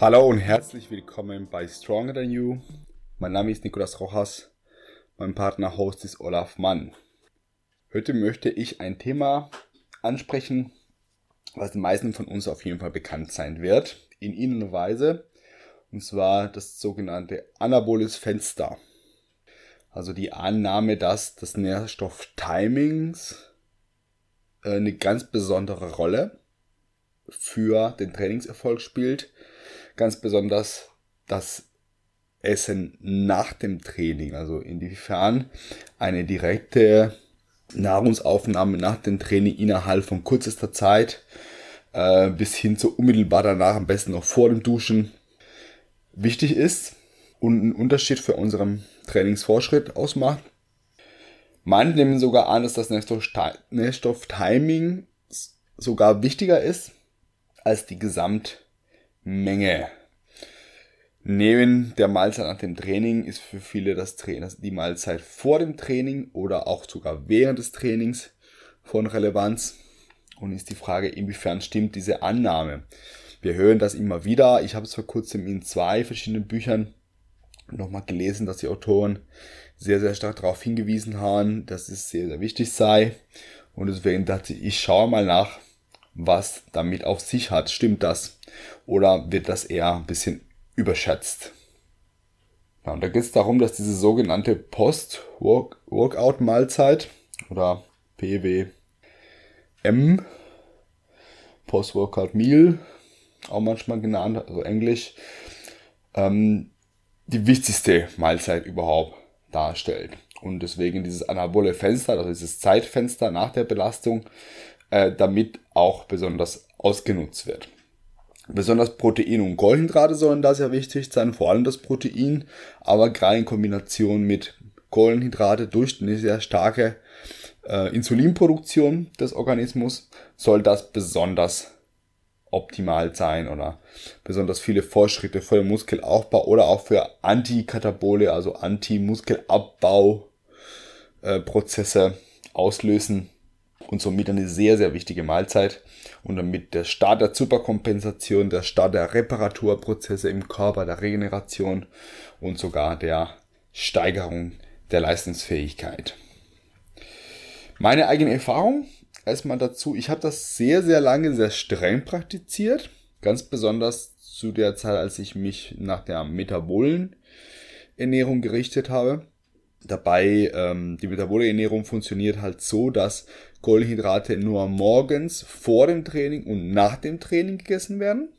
Hallo und herzlich willkommen bei Stronger Than You. Mein Name ist Nicolas Rojas. Mein Partner-Host ist Olaf Mann. Heute möchte ich ein Thema ansprechen, was den meisten von uns auf jeden Fall bekannt sein wird, in ihrer Weise, und zwar das sogenannte Anaboles Fenster. Also die Annahme, dass das Nährstoff-Timings äh, eine ganz besondere Rolle für den Trainingserfolg spielt. Ganz besonders das Essen nach dem Training, also inwiefern eine direkte Nahrungsaufnahme nach dem Training innerhalb von kürzester Zeit äh, bis hin zu unmittelbar danach, am besten noch vor dem Duschen, wichtig ist und einen Unterschied für unseren Trainingsfortschritt ausmacht. Manche nehmen sogar an, dass das Nährstofftiming sogar wichtiger ist als die Gesamtmenge. Neben der Mahlzeit nach dem Training ist für viele das Training, die Mahlzeit vor dem Training oder auch sogar während des Trainings von Relevanz. Und ist die Frage, inwiefern stimmt diese Annahme? Wir hören das immer wieder. Ich habe es vor kurzem in zwei verschiedenen Büchern nochmal gelesen, dass die Autoren sehr, sehr stark darauf hingewiesen haben, dass es sehr, sehr wichtig sei. Und deswegen dachte ich, ich schaue mal nach, was damit auf sich hat. Stimmt das? Oder wird das eher ein bisschen überschätzt? Ja, und da geht es darum, dass diese sogenannte Post-Workout-Mahlzeit oder PWM, Post-Workout Meal, auch manchmal genannt, also Englisch, ähm, die wichtigste Mahlzeit überhaupt darstellt. Und deswegen dieses anabole Fenster, also dieses Zeitfenster nach der Belastung, äh, damit auch besonders ausgenutzt wird. Besonders Protein und Kohlenhydrate sollen da sehr wichtig sein, vor allem das Protein, aber gerade in Kombination mit Kohlenhydrate durch eine sehr starke äh, Insulinproduktion des Organismus soll das besonders optimal sein oder besonders viele Fortschritte für den Muskelaufbau oder auch für Antikatabole, also Anti-Muskelabbau äh, auslösen und somit eine sehr, sehr wichtige Mahlzeit und damit der Start der Superkompensation, der Start der Reparaturprozesse im Körper, der Regeneration und sogar der Steigerung der Leistungsfähigkeit. Meine eigene Erfahrung erstmal dazu, ich habe das sehr, sehr lange sehr streng praktiziert. Ganz besonders zu der Zeit, als ich mich nach der metabolen Ernährung gerichtet habe. Dabei, ähm, die metabole Ernährung funktioniert halt so, dass Kohlenhydrate nur morgens vor dem Training und nach dem Training gegessen werden.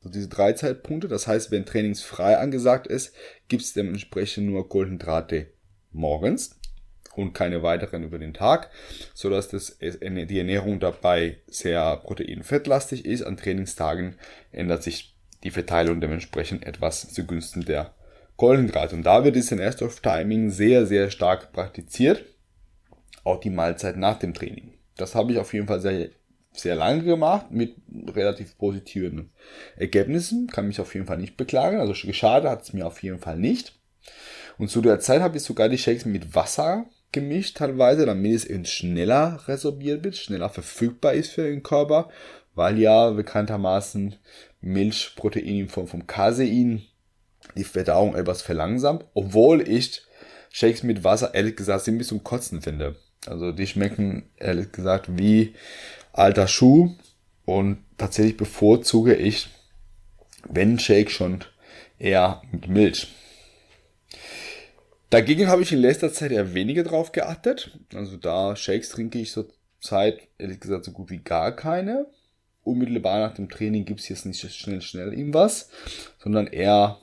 Also diese drei Zeitpunkte. Das heißt, wenn trainingsfrei angesagt ist, gibt es dementsprechend nur Kohlenhydrate morgens und keine weiteren über den Tag, so dass das, die Ernährung dabei sehr proteinfettlastig ist. An Trainingstagen ändert sich die Verteilung dementsprechend etwas zugunsten der Kohlenhydrate. Und da wird dieses Nährstoff-Timing sehr, sehr stark praktiziert. Auch die Mahlzeit nach dem Training. Das habe ich auf jeden Fall sehr, sehr lange gemacht mit relativ positiven Ergebnissen. Kann mich auf jeden Fall nicht beklagen. Also geschadet hat es mir auf jeden Fall nicht. Und zu der Zeit habe ich sogar die Shakes mit Wasser gemischt teilweise, damit es eben schneller resorbiert wird, schneller verfügbar ist für den Körper, weil ja bekanntermaßen Milchprotein in Form von Casein die Verdauung etwas verlangsamt, obwohl ich Shakes mit Wasser ehrlich gesagt ziemlich zum Kotzen finde. Also die schmecken ehrlich gesagt wie alter Schuh und tatsächlich bevorzuge ich, wenn Shake schon eher mit Milch. Dagegen habe ich in letzter Zeit eher weniger drauf geachtet. Also da Shakes trinke ich zur Zeit, ehrlich gesagt, so gut wie gar keine. Unmittelbar nach dem Training gibt es jetzt nicht schnell, schnell irgendwas, sondern eher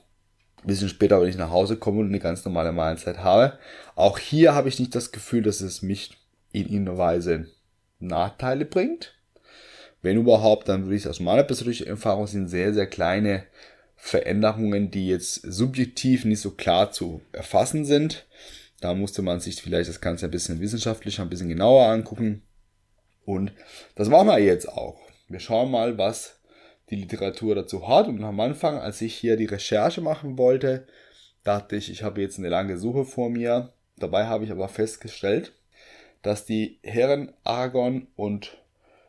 ein bisschen später, wenn ich nach Hause komme und eine ganz normale Mahlzeit habe. Auch hier habe ich nicht das Gefühl, dass es mich in irgendeiner Weise Nachteile bringt. Wenn überhaupt, dann würde ich aus meiner persönlichen Erfahrung sind sehr, sehr kleine Veränderungen, die jetzt subjektiv nicht so klar zu erfassen sind. Da musste man sich vielleicht das Ganze ein bisschen wissenschaftlicher, ein bisschen genauer angucken. Und das machen wir jetzt auch. Wir schauen mal, was die Literatur dazu hat. Und am Anfang, als ich hier die Recherche machen wollte, dachte ich, ich habe jetzt eine lange Suche vor mir. Dabei habe ich aber festgestellt, dass die Herren Aragon und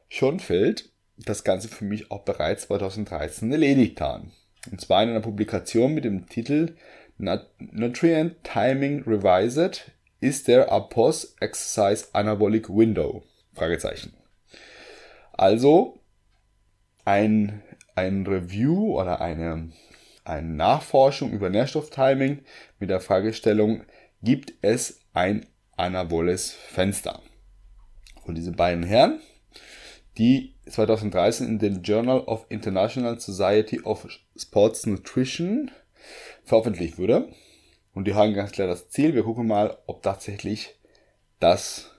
Schonfeld das Ganze für mich auch bereits 2013 erledigt haben. Und zwar in einer Publikation mit dem Titel Nutrient Timing Revised Is there a Post-Exercise Anabolic Window? Fragezeichen. Also ein, ein Review oder eine, eine Nachforschung über Nährstofftiming mit der Fragestellung, gibt es ein anaboles Fenster? Von diesen beiden Herren, die 2013 in den Journal of International Society of Sports Nutrition veröffentlicht wurde. Und die haben ganz klar das Ziel. Wir gucken mal, ob tatsächlich das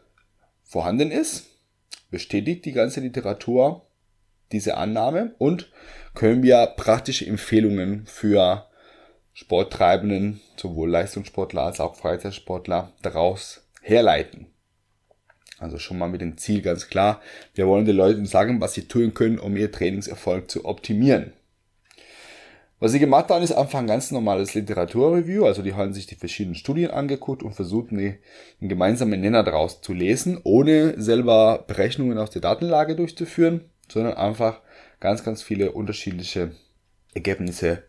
vorhanden ist. Bestätigt die ganze Literatur diese Annahme und können wir praktische Empfehlungen für Sporttreibenden, sowohl Leistungssportler als auch Freizeitsportler, daraus herleiten. Also schon mal mit dem Ziel ganz klar. Wir wollen den Leuten sagen, was sie tun können, um ihr Trainingserfolg zu optimieren. Was sie gemacht haben, ist einfach ein ganz normales Literaturreview. Also die haben sich die verschiedenen Studien angeguckt und versucht, einen gemeinsamen Nenner daraus zu lesen, ohne selber Berechnungen aus der Datenlage durchzuführen, sondern einfach ganz, ganz viele unterschiedliche Ergebnisse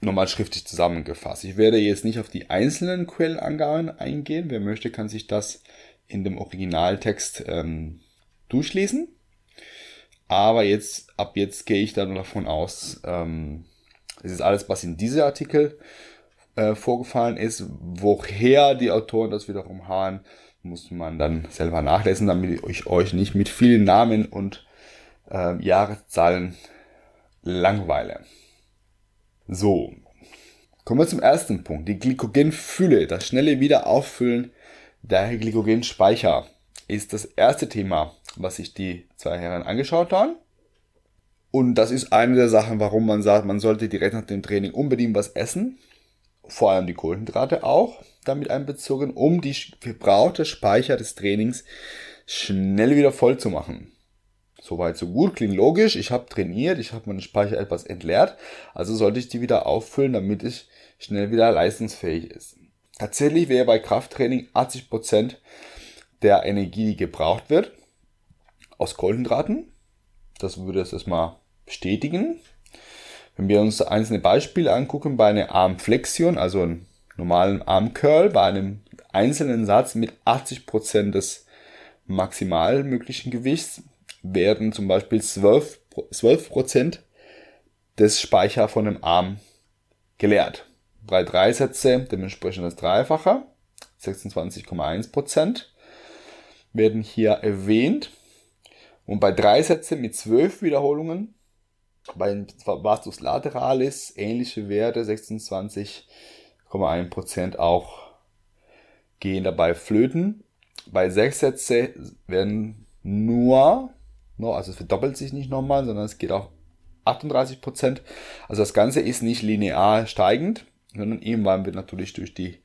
nochmal schriftlich zusammengefasst. Ich werde jetzt nicht auf die einzelnen Quellenangaben eingehen. Wer möchte, kann sich das in dem Originaltext ähm, durchlesen. Aber jetzt, ab jetzt gehe ich dann davon aus, ähm, es ist alles, was in diesem Artikel äh, vorgefallen ist. Woher die Autoren das wiederum haben, muss man dann selber nachlesen, damit ich euch nicht mit vielen Namen und äh, Jahreszahlen langweile. So, kommen wir zum ersten Punkt. Die Glykogenfülle, das schnelle Wiederauffüllen der Glykogenspeicher ist das erste Thema, was sich die zwei Herren angeschaut haben. Und das ist eine der Sachen, warum man sagt, man sollte direkt nach dem Training unbedingt was essen. Vor allem die Kohlenhydrate auch damit einbezogen, um die verbrauchte Speicher des Trainings schnell wieder voll zu machen. Soweit so gut, klingt logisch. Ich habe trainiert, ich habe meinen Speicher etwas entleert, also sollte ich die wieder auffüllen, damit ich schnell wieder leistungsfähig ist. Tatsächlich wäre bei Krafttraining 80% der Energie, die gebraucht wird, aus Kohlenhydraten. Das würde es erstmal bestätigen. Wenn wir uns einzelne Beispiele angucken, bei einer Armflexion, also einem normalen Armcurl, bei einem einzelnen Satz mit 80% des maximal möglichen Gewichts, werden zum Beispiel 12%, 12 des Speicher von dem Arm geleert. Bei drei Sätze dementsprechend das Dreifache, 26,1% werden hier erwähnt. Und bei drei Sätzen mit zwölf Wiederholungen, bei Vastus lateralis ähnliche Werte, 26,1% auch gehen dabei flöten. Bei sechs Sätze werden nur, also es verdoppelt sich nicht nochmal, sondern es geht auch 38%. Also das Ganze ist nicht linear steigend, sondern irgendwann wird natürlich durch die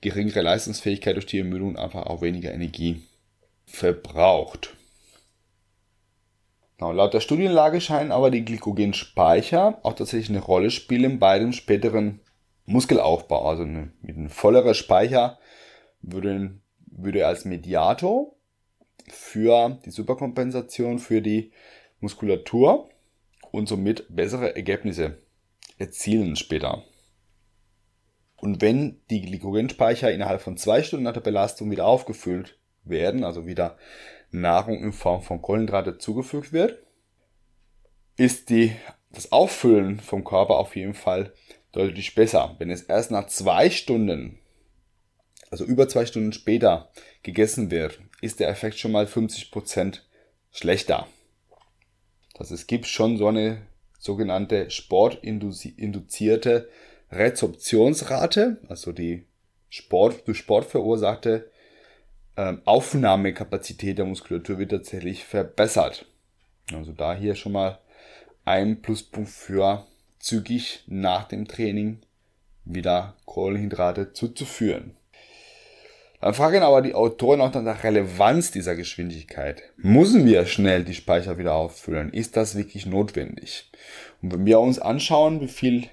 geringere Leistungsfähigkeit, durch die Ermüdung einfach auch weniger Energie verbraucht. Genau, laut der Studienlage scheinen aber die Glykogenspeicher auch tatsächlich eine Rolle spielen bei dem späteren Muskelaufbau. Also eine, mit einem volleren Speicher würde, würde als Mediator für die Superkompensation für die Muskulatur und somit bessere Ergebnisse erzielen später. Und wenn die Glykogenspeicher innerhalb von zwei Stunden nach der Belastung wieder aufgefüllt werden, also wieder Nahrung in Form von Kohlenhydrate zugefügt wird, ist die, das Auffüllen vom Körper auf jeden Fall deutlich besser. Wenn es erst nach zwei Stunden, also über zwei Stunden später gegessen wird, ist der Effekt schon mal 50% schlechter. Das es gibt schon so eine sogenannte sportinduzierte Rezeptionsrate, also die Sport, durch Sport verursachte ähm, Aufnahmekapazität der Muskulatur wird tatsächlich verbessert. Also da hier schon mal ein Pluspunkt für zügig nach dem Training wieder Kohlenhydrate zuzuführen. Dann fragen aber die Autoren auch nach der Relevanz dieser Geschwindigkeit. Müssen wir schnell die Speicher wieder auffüllen? Ist das wirklich notwendig? Und wenn wir uns anschauen, wie viel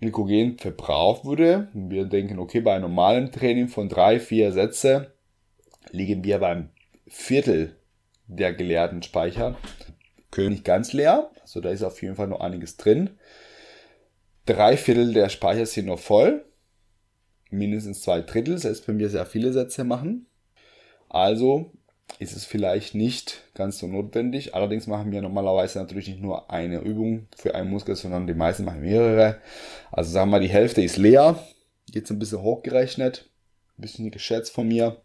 Glykogen verbraucht wurde, wir denken, okay, bei einem normalen Training von drei, vier Sätze liegen wir beim Viertel der geleerten Speicher. Können nicht ganz leer, also da ist auf jeden Fall noch einiges drin. drei Viertel der Speicher sind noch voll. Mindestens zwei Drittel, selbst wenn wir sehr viele Sätze machen. Also ist es vielleicht nicht ganz so notwendig. Allerdings machen wir normalerweise natürlich nicht nur eine Übung für einen Muskel, sondern die meisten machen mehrere. Also sagen wir mal, die Hälfte ist leer. Jetzt ein bisschen hochgerechnet, ein bisschen geschätzt von mir.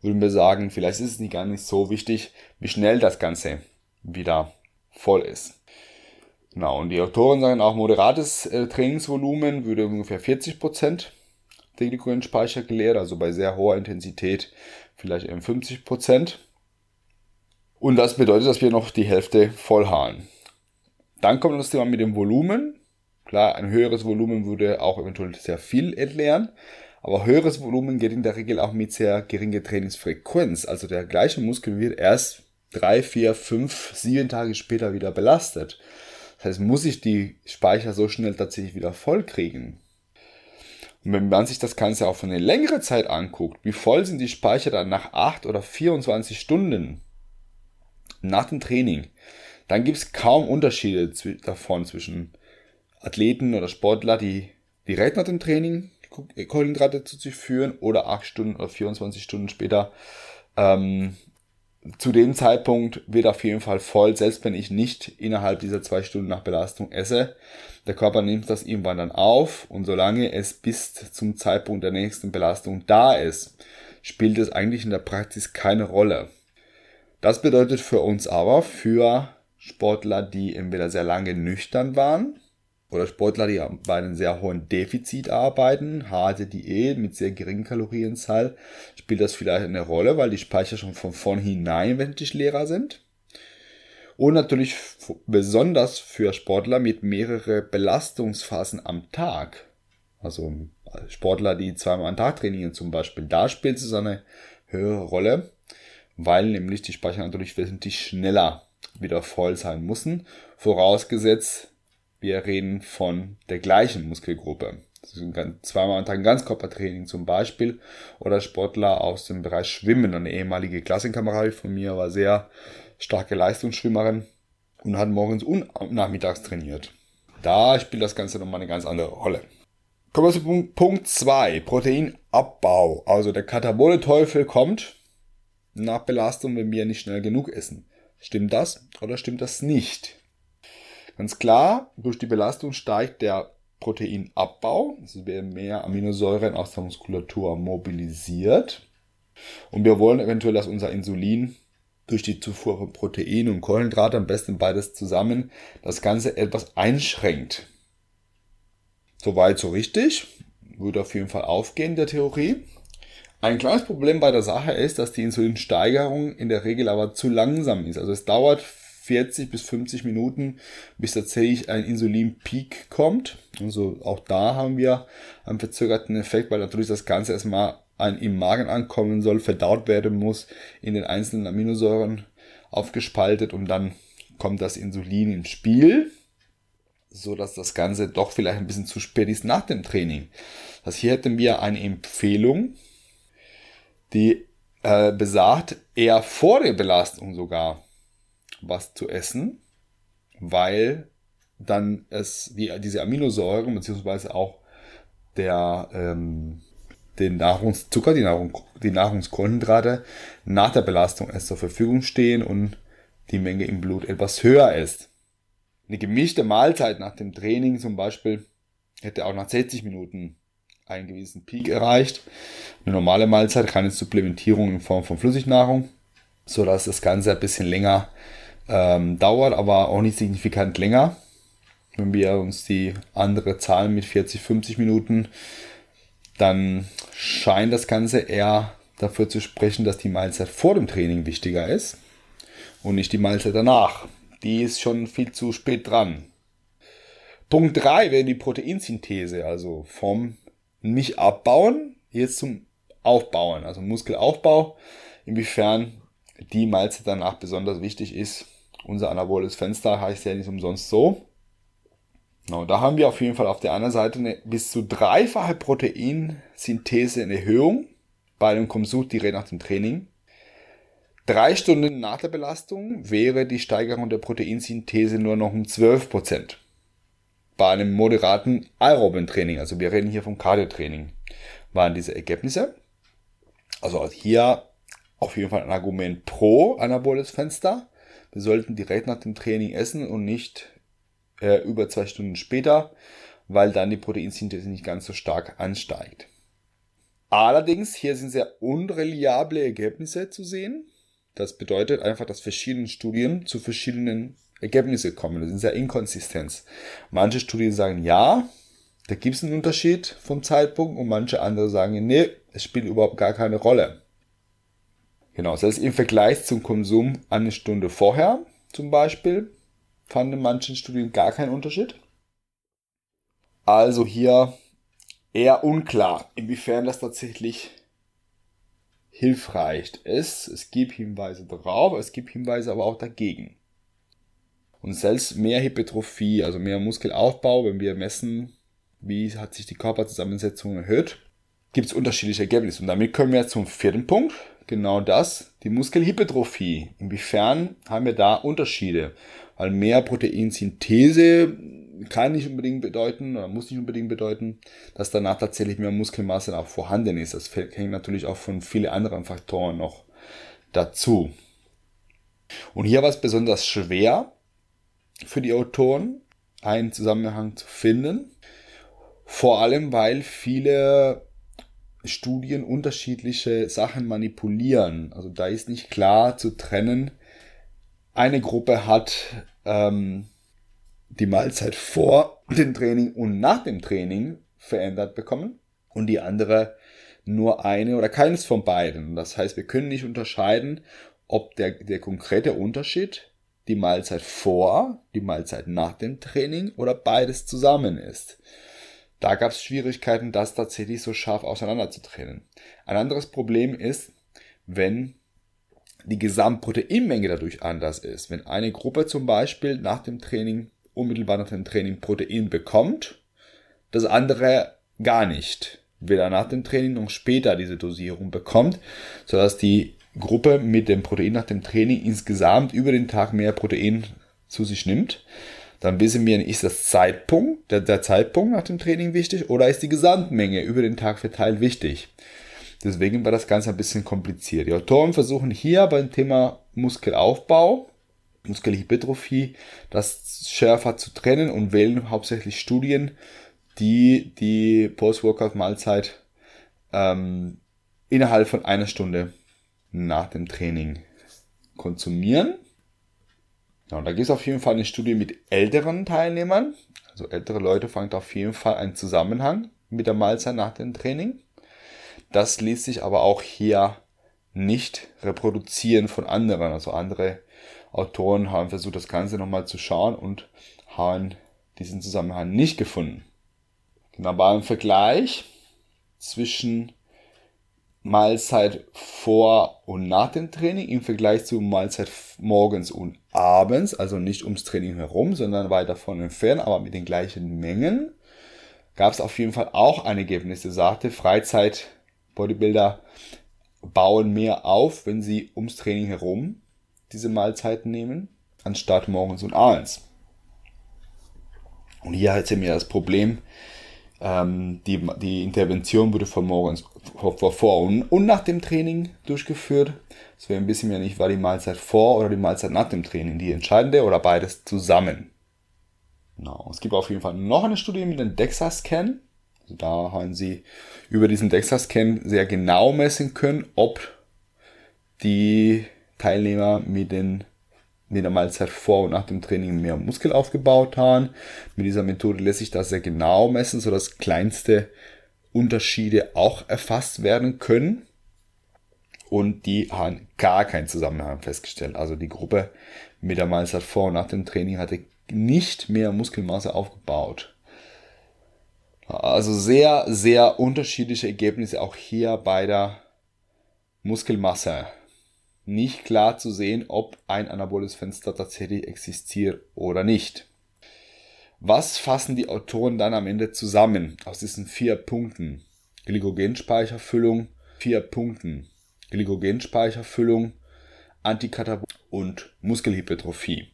Würden wir sagen, vielleicht ist es nicht gar nicht so wichtig, wie schnell das Ganze wieder voll ist. Genau, und die Autoren sagen auch, moderates äh, Trainingsvolumen würde ungefähr 40 Prozent der Glykogenspeicher geleert, also bei sehr hoher Intensität vielleicht eben 50 Prozent. Und das bedeutet, dass wir noch die Hälfte voll haben. Dann kommt das Thema mit dem Volumen. Klar, ein höheres Volumen würde auch eventuell sehr viel entleeren. Aber höheres Volumen geht in der Regel auch mit sehr geringer Trainingsfrequenz. Also der gleiche Muskel wird erst drei, vier, fünf, sieben Tage später wieder belastet. Das heißt, muss ich die Speicher so schnell tatsächlich wieder voll kriegen. Und wenn man sich das Ganze auch für eine längere Zeit anguckt, wie voll sind die Speicher dann nach 8 oder 24 Stunden nach dem Training, dann gibt es kaum Unterschiede davon zwischen Athleten oder Sportler, die direkt nach dem Training Kohlenhydrate zu sich führen oder 8 Stunden oder 24 Stunden später ähm, zu dem Zeitpunkt wird auf jeden Fall voll, selbst wenn ich nicht innerhalb dieser zwei Stunden nach Belastung esse. Der Körper nimmt das irgendwann dann auf und solange es bis zum Zeitpunkt der nächsten Belastung da ist, spielt es eigentlich in der Praxis keine Rolle. Das bedeutet für uns aber, für Sportler, die entweder sehr lange nüchtern waren, oder Sportler, die bei einem sehr hohen Defizit arbeiten, harte Diät mit sehr geringen Kalorienzahl, spielt das vielleicht eine Rolle, weil die Speicher schon von vornherein wesentlich leerer sind. Und natürlich besonders für Sportler mit mehreren Belastungsphasen am Tag. Also Sportler, die zweimal am Tag trainieren zum Beispiel, da spielt es eine höhere Rolle, weil nämlich die Speicher natürlich wesentlich schneller wieder voll sein müssen. Vorausgesetzt, wir reden von der gleichen Muskelgruppe. Zweimal am Tag ein Ganzkörpertraining zum Beispiel. Oder Sportler aus dem Bereich Schwimmen. Eine ehemalige Klassenkameradin von mir war sehr starke Leistungsschwimmerin und hat morgens und nachmittags trainiert. Da spielt das Ganze nochmal eine ganz andere Rolle. Kommen wir zu Punkt 2, Proteinabbau. Also der katabole Teufel kommt nach Belastung, wenn wir nicht schnell genug essen. Stimmt das oder stimmt das nicht? Ganz klar, durch die Belastung steigt der Proteinabbau. Es werden mehr Aminosäuren aus der Muskulatur mobilisiert. Und wir wollen eventuell, dass unser Insulin durch die Zufuhr von Protein und Kohlenhydrate, am besten beides zusammen, das Ganze etwas einschränkt. Soweit so richtig. Würde auf jeden Fall aufgehen, der Theorie. Ein kleines Problem bei der Sache ist, dass die Insulinsteigerung in der Regel aber zu langsam ist. Also es dauert 40 bis 50 Minuten, bis tatsächlich ein Insulinpeak kommt. Also auch da haben wir einen verzögerten Effekt, weil natürlich das Ganze erstmal ein, im Magen ankommen soll, verdaut werden muss, in den einzelnen Aminosäuren aufgespaltet und dann kommt das Insulin ins Spiel, so dass das Ganze doch vielleicht ein bisschen zu spät ist nach dem Training. Das hier hätten wir eine Empfehlung, die äh, besagt, eher vor der Belastung sogar was zu essen, weil dann es die, diese Aminosäuren beziehungsweise auch der ähm, den Nahrungszucker, die, Nahrung, die Nahrungskohlenhydrate nach der Belastung erst zur Verfügung stehen und die Menge im Blut etwas höher ist. Eine gemischte Mahlzeit nach dem Training zum Beispiel hätte auch nach 60 Minuten einen gewissen Peak erreicht. Eine normale Mahlzeit, keine Supplementierung in Form von Flüssignahrung, so dass das Ganze ein bisschen länger ähm, dauert, aber auch nicht signifikant länger. Wenn wir uns die andere Zahlen mit 40, 50 Minuten, dann scheint das Ganze eher dafür zu sprechen, dass die Mahlzeit vor dem Training wichtiger ist und nicht die Mahlzeit danach. Die ist schon viel zu spät dran. Punkt 3 wäre die Proteinsynthese, also vom nicht abbauen, jetzt zum Aufbauen, also Muskelaufbau, inwiefern die Mahlzeit danach besonders wichtig ist unser anaboles Fenster heißt ja nicht umsonst so. Genau, da haben wir auf jeden Fall auf der anderen Seite eine bis zu dreifache Proteinsynthese in Erhöhung bei einem Konsum direkt nach dem Training. Drei Stunden nach der Belastung wäre die Steigerung der Proteinsynthese nur noch um 12%. bei einem moderaten aeroben Training, also wir reden hier vom Cardio-Training, waren diese Ergebnisse. Also hier auf jeden Fall ein Argument pro anaboles Fenster. Wir sollten direkt nach dem Training essen und nicht äh, über zwei Stunden später, weil dann die Proteinsynthese nicht ganz so stark ansteigt. Allerdings, hier sind sehr unreliable Ergebnisse zu sehen. Das bedeutet einfach, dass verschiedene Studien zu verschiedenen Ergebnissen kommen. Das ist sehr inkonsistent. Manche Studien sagen ja, da gibt es einen Unterschied vom Zeitpunkt und manche andere sagen, nee, es spielt überhaupt gar keine Rolle. Genau, das heißt im Vergleich zum Konsum eine Stunde vorher zum Beispiel fanden in manchen Studien gar keinen Unterschied. Also hier eher unklar, inwiefern das tatsächlich hilfreich ist. Es gibt Hinweise darauf, es gibt Hinweise aber auch dagegen. Und selbst mehr Hypertrophie, also mehr Muskelaufbau, wenn wir messen, wie hat sich die Körperzusammensetzung erhöht, gibt es unterschiedliche Ergebnisse. Und damit kommen wir zum vierten Punkt. Genau das, die Muskelhypertrophie. Inwiefern haben wir da Unterschiede? Weil mehr Proteinsynthese kann nicht unbedingt bedeuten oder muss nicht unbedingt bedeuten, dass danach tatsächlich mehr Muskelmasse auch vorhanden ist. Das hängt natürlich auch von vielen anderen Faktoren noch dazu. Und hier war es besonders schwer für die Autoren, einen Zusammenhang zu finden. Vor allem, weil viele Studien unterschiedliche Sachen manipulieren. Also da ist nicht klar zu trennen. Eine Gruppe hat ähm, die Mahlzeit vor dem Training und nach dem Training verändert bekommen und die andere nur eine oder keines von beiden. Das heißt, wir können nicht unterscheiden, ob der, der konkrete Unterschied die Mahlzeit vor, die Mahlzeit nach dem Training oder beides zusammen ist. Da gab es Schwierigkeiten, das tatsächlich so scharf auseinander zu trennen. Ein anderes Problem ist, wenn die Gesamtproteinmenge dadurch anders ist. Wenn eine Gruppe zum Beispiel nach dem Training unmittelbar nach dem Training Protein bekommt, das andere gar nicht. Weder nach dem Training noch später diese Dosierung bekommt, sodass die Gruppe mit dem Protein nach dem Training insgesamt über den Tag mehr Protein zu sich nimmt. Dann wissen wir, ist das Zeitpunkt, der, der Zeitpunkt nach dem Training wichtig oder ist die Gesamtmenge über den Tag verteilt wichtig? Deswegen war das Ganze ein bisschen kompliziert. Die Autoren versuchen hier beim Thema Muskelaufbau Muskelhypertrophie, das schärfer zu trennen und wählen hauptsächlich Studien, die die Post-Workout-Mahlzeit ähm, innerhalb von einer Stunde nach dem Training konsumieren. Ja, und da gibt es auf jeden Fall eine Studie mit älteren Teilnehmern. Also ältere Leute fangen auf jeden Fall einen Zusammenhang mit der Mahlzeit nach dem Training. Das ließ sich aber auch hier nicht reproduzieren von anderen. Also andere Autoren haben versucht, das Ganze nochmal zu schauen und haben diesen Zusammenhang nicht gefunden. Genau, war ein Vergleich zwischen Mahlzeit vor und nach dem Training im Vergleich zu Mahlzeit morgens und abends, also nicht ums Training herum, sondern weit davon entfernt, aber mit den gleichen Mengen, gab es auf jeden Fall auch ein Ergebnis, das sagte, Freizeit Bodybuilder bauen mehr auf, wenn sie ums Training herum diese Mahlzeiten nehmen, anstatt morgens und abends. Und hier hat sie mir das Problem, ähm, die, die Intervention wurde von morgens, vor, vor und, nach dem Training durchgeführt. Deswegen wissen wir nicht, war die Mahlzeit vor oder die Mahlzeit nach dem Training die entscheidende oder beides zusammen. Genau. Es gibt auf jeden Fall noch eine Studie mit dem DEXA-Scan. Also da haben sie über diesen DEXA-Scan sehr genau messen können, ob die Teilnehmer mit, den, mit der Mahlzeit vor und nach dem Training mehr Muskel aufgebaut haben. Mit dieser Methode lässt sich das sehr genau messen, sodass kleinste Unterschiede auch erfasst werden können. Und die haben gar keinen Zusammenhang festgestellt. Also die Gruppe mit der Mahlzeit vor und nach dem Training hatte nicht mehr Muskelmasse aufgebaut. Also sehr, sehr unterschiedliche Ergebnisse auch hier bei der Muskelmasse nicht klar zu sehen, ob ein anaboles Fenster tatsächlich existiert oder nicht. Was fassen die Autoren dann am Ende zusammen aus diesen vier Punkten? Glykogenspeicherfüllung, vier Punkten. Glykogenspeicherfüllung, Antikatabolismus und Muskelhypertrophie.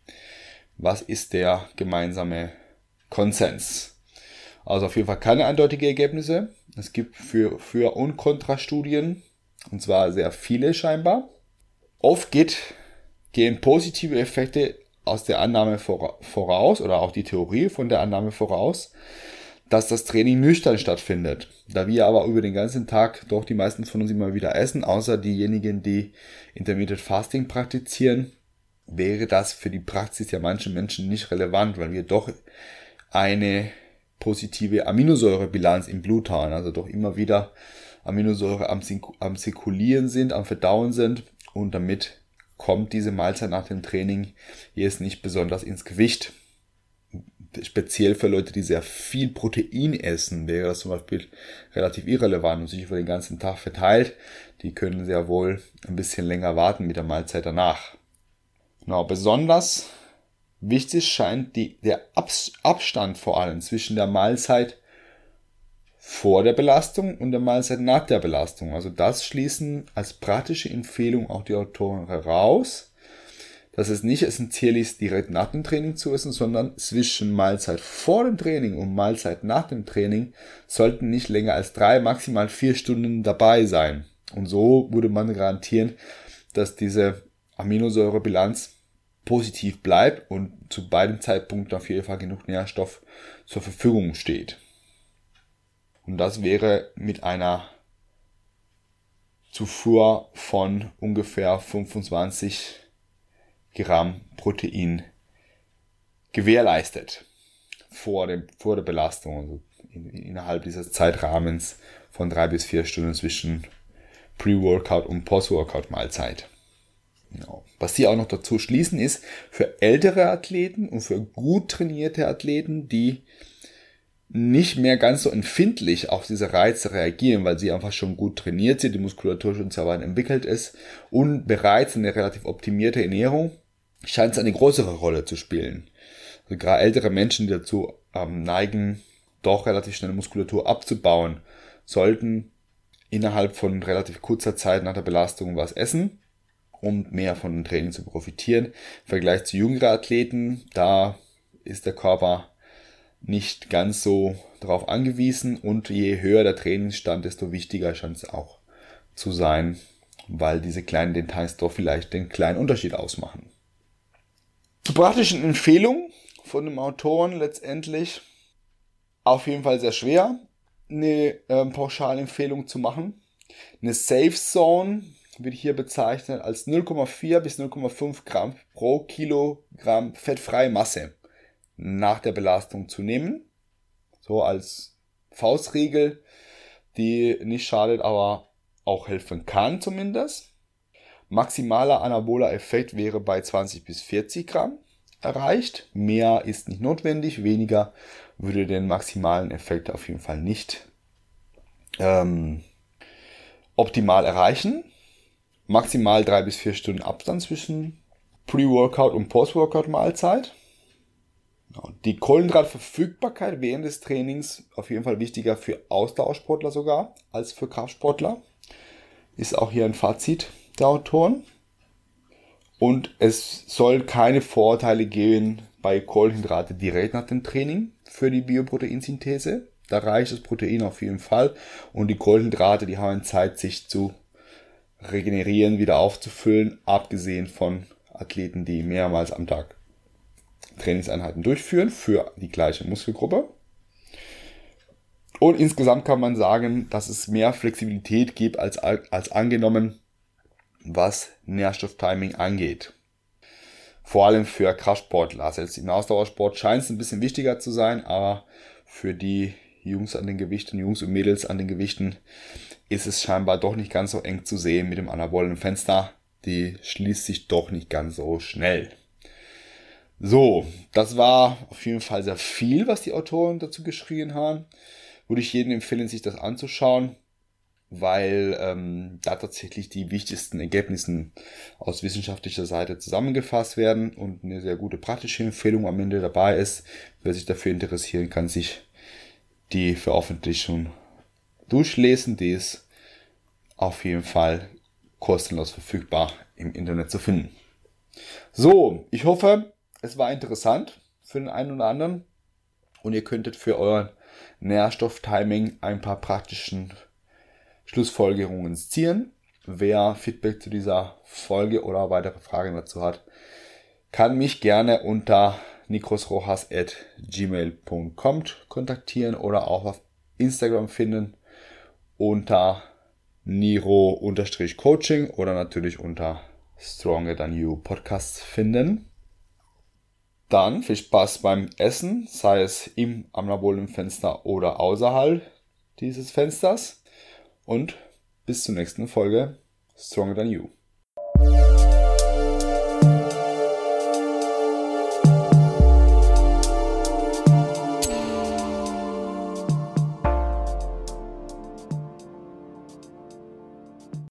Was ist der gemeinsame Konsens. Also auf jeden Fall keine eindeutigen Ergebnisse. Es gibt für, für und Kontrastudien, und zwar sehr viele scheinbar. Oft geht, gehen positive Effekte aus der Annahme voraus oder auch die Theorie von der Annahme voraus, dass das Training nüchtern stattfindet. Da wir aber über den ganzen Tag doch die meisten von uns immer wieder essen, außer diejenigen, die Intermittent Fasting praktizieren, wäre das für die Praxis ja manchen Menschen nicht relevant, weil wir doch eine positive Aminosäurebilanz im Blut haben, also doch immer wieder Aminosäure am, Zirkulieren sind, am Verdauen sind und damit kommt diese Mahlzeit nach dem Training jetzt nicht besonders ins Gewicht. Speziell für Leute, die sehr viel Protein essen, wäre das zum Beispiel relativ irrelevant und sich über den ganzen Tag verteilt. Die können sehr wohl ein bisschen länger warten mit der Mahlzeit danach. Genau, besonders wichtig scheint die, der Abstand vor allem zwischen der Mahlzeit vor der Belastung und der Mahlzeit nach der Belastung. Also das schließen als praktische Empfehlung auch die Autoren heraus, dass es nicht essentiell ist, direkt nach dem Training zu essen, sondern zwischen Mahlzeit vor dem Training und Mahlzeit nach dem Training sollten nicht länger als drei, maximal vier Stunden dabei sein. Und so würde man garantieren, dass diese Aminosäurebilanz positiv bleibt und zu beiden Zeitpunkten auf jeden Fall genug Nährstoff zur Verfügung steht. Und das wäre mit einer Zufuhr von ungefähr 25 Gramm Protein gewährleistet vor, dem, vor der Belastung, also in, innerhalb dieses Zeitrahmens von drei bis vier Stunden zwischen Pre-Workout und Post-Workout-Mahlzeit. Genau. Was sie auch noch dazu schließen ist, für ältere Athleten und für gut trainierte Athleten, die nicht mehr ganz so empfindlich auf diese Reize reagieren, weil sie einfach schon gut trainiert sind, die Muskulatur schon sehr weit entwickelt ist und bereits eine relativ optimierte Ernährung, scheint es eine größere Rolle zu spielen. Also gerade ältere Menschen, die dazu ähm, neigen, doch relativ schnell Muskulatur abzubauen, sollten innerhalb von relativ kurzer Zeit nach der Belastung was essen, um mehr von dem Training zu profitieren. Im Vergleich zu jüngeren Athleten, da ist der Körper nicht ganz so darauf angewiesen und je höher der Trainingsstand, desto wichtiger scheint es auch zu sein, weil diese kleinen Details doch vielleicht den kleinen Unterschied ausmachen. Zur praktischen Empfehlung von dem Autoren letztendlich auf jeden Fall sehr schwer, eine ähm, Pauschalempfehlung zu machen. Eine Safe Zone wird hier bezeichnet als 0,4 bis 0,5 Gramm pro Kilogramm fettfreie Masse nach der Belastung zu nehmen. So als Faustregel, die nicht schadet, aber auch helfen kann zumindest. Maximaler anaboler Effekt wäre bei 20 bis 40 Gramm erreicht. Mehr ist nicht notwendig, weniger würde den maximalen Effekt auf jeden Fall nicht ähm, optimal erreichen. Maximal drei bis vier Stunden Abstand zwischen Pre-Workout und Post-Workout Mahlzeit. Die Kohlenhydratverfügbarkeit während des Trainings auf jeden Fall wichtiger für Ausdauersportler sogar als für Kraftsportler. Ist auch hier ein Fazit der Autoren. Und es soll keine Vorteile geben bei Kohlenhydrate direkt nach dem Training für die Bioproteinsynthese. Da reicht das Protein auf jeden Fall. Und die Kohlenhydrate, die haben Zeit, sich zu regenerieren, wieder aufzufüllen, abgesehen von Athleten, die mehrmals am Tag Trainingseinheiten durchführen für die gleiche Muskelgruppe. Und insgesamt kann man sagen, dass es mehr Flexibilität gibt als, als angenommen, was Nährstofftiming angeht. Vor allem für Kraftsportler. Jetzt im Ausdauersport scheint es ein bisschen wichtiger zu sein, aber für die Jungs an den Gewichten, Jungs und Mädels an den Gewichten, ist es scheinbar doch nicht ganz so eng zu sehen mit dem anabolen Fenster. Die schließt sich doch nicht ganz so schnell. So, das war auf jeden Fall sehr viel, was die Autoren dazu geschrien haben. Würde ich jedem empfehlen, sich das anzuschauen, weil ähm, da tatsächlich die wichtigsten Ergebnisse aus wissenschaftlicher Seite zusammengefasst werden und eine sehr gute praktische Empfehlung am Ende dabei ist. Wer sich dafür interessieren kann, sich die Veröffentlichung durchlesen. Die ist auf jeden Fall kostenlos verfügbar im Internet zu finden. So, ich hoffe, es war interessant für den einen oder anderen. und ihr könntet für euer Nährstofftiming ein paar praktischen Schlussfolgerungen ziehen. Wer Feedback zu dieser Folge oder weitere Fragen dazu hat, kann mich gerne unter nikrosrojas.gmail.com kontaktieren oder auch auf Instagram finden unter Niro-Coaching oder natürlich unter Stronger Than You Podcast finden. Dann viel Spaß beim Essen, sei es im Anabolen-Fenster oder außerhalb dieses Fensters. Und bis zur nächsten Folge Stronger Than You.